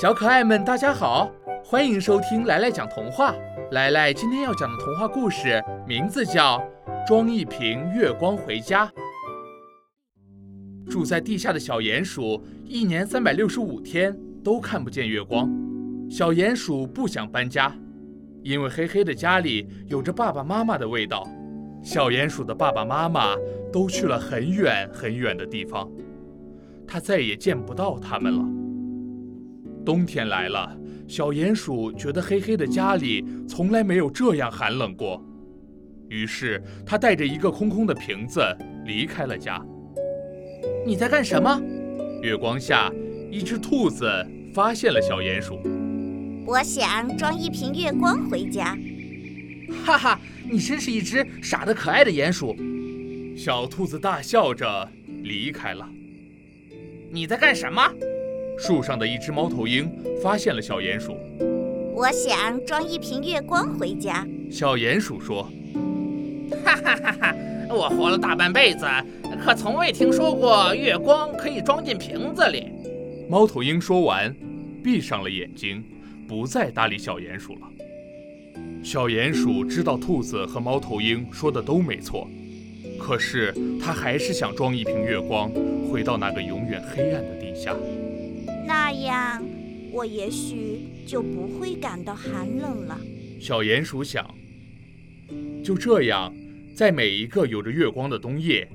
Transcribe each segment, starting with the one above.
小可爱们，大家好，欢迎收听来来讲童话。来来今天要讲的童话故事名字叫《装一瓶月光回家》。住在地下的小鼹鼠，一年三百六十五天都看不见月光。小鼹鼠不想搬家，因为黑黑的家里有着爸爸妈妈的味道。小鼹鼠的爸爸妈妈都去了很远很远的地方，它再也见不到他们了。冬天来了，小鼹鼠觉得黑黑的家里从来没有这样寒冷过。于是，它带着一个空空的瓶子离开了家。你在干什么？月光下，一只兔子发现了小鼹鼠。我想装一瓶月光回家。哈哈，你真是一只傻得可爱的鼹鼠。小兔子大笑着离开了。你在干什么？树上的一只猫头鹰发现了小鼹鼠。我想装一瓶月光回家。小鼹鼠说：“哈哈哈哈！我活了大半辈子，可从未听说过月光可以装进瓶子里。”猫头鹰说完，闭上了眼睛，不再搭理小鼹鼠了。小鼹鼠知道兔子和猫头鹰说的都没错，可是它还是想装一瓶月光，回到那个永远黑暗的地下。那样，我也许就不会感到寒冷了。小鼹鼠想。就这样，在每一个有着月光的冬夜，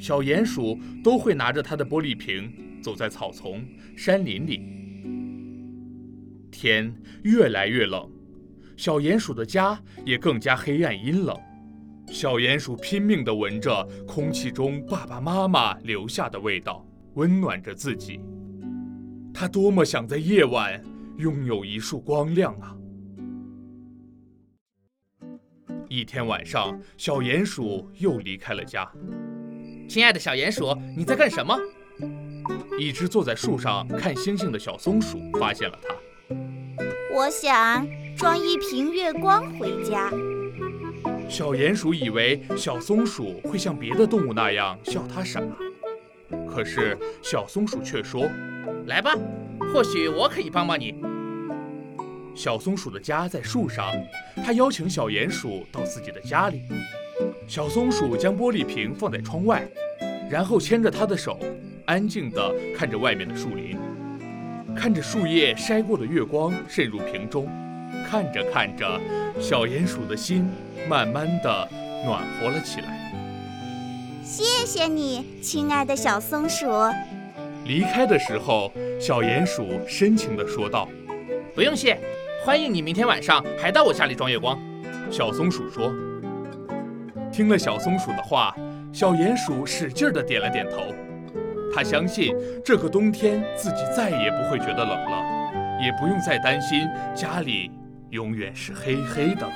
小鼹鼠都会拿着它的玻璃瓶，走在草丛、山林里。天越来越冷，小鼹鼠的家也更加黑暗阴冷。小鼹鼠拼命地闻着空气中爸爸妈妈留下的味道，温暖着自己。他多么想在夜晚拥有一束光亮啊！一天晚上，小鼹鼠又离开了家。亲爱的小鼹鼠，你在干什么？一只坐在树上看星星的小松鼠发现了它。我想装一瓶月光回家。小鼹鼠以为小松鼠会像别的动物那样笑它傻，可是小松鼠却说。来吧，或许我可以帮帮你。小松鼠的家在树上，它邀请小鼹鼠到自己的家里。小松鼠将玻璃瓶放在窗外，然后牵着它的手，安静地看着外面的树林，看着树叶筛过的月光渗入瓶中。看着看着，小鼹鼠的心慢慢地暖和了起来。谢谢你，亲爱的小松鼠。离开的时候，小鼹鼠深情地说道：“不用谢，欢迎你明天晚上还到我家里装月光。”小松鼠说。听了小松鼠的话，小鼹鼠使劲地点了点头。他相信这个冬天自己再也不会觉得冷了，也不用再担心家里永远是黑黑的了。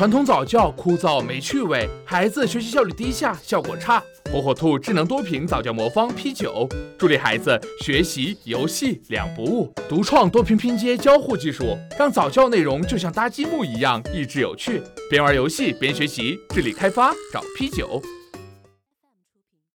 传统早教枯燥没趣味，孩子学习效率低下，效果差。火火兔智能多屏早教魔方 P 九，助力孩子学习游戏两不误。独创多屏拼接交互技术，让早教内容就像搭积木一样益智有趣。边玩游戏边学习，智力开发找 P 九。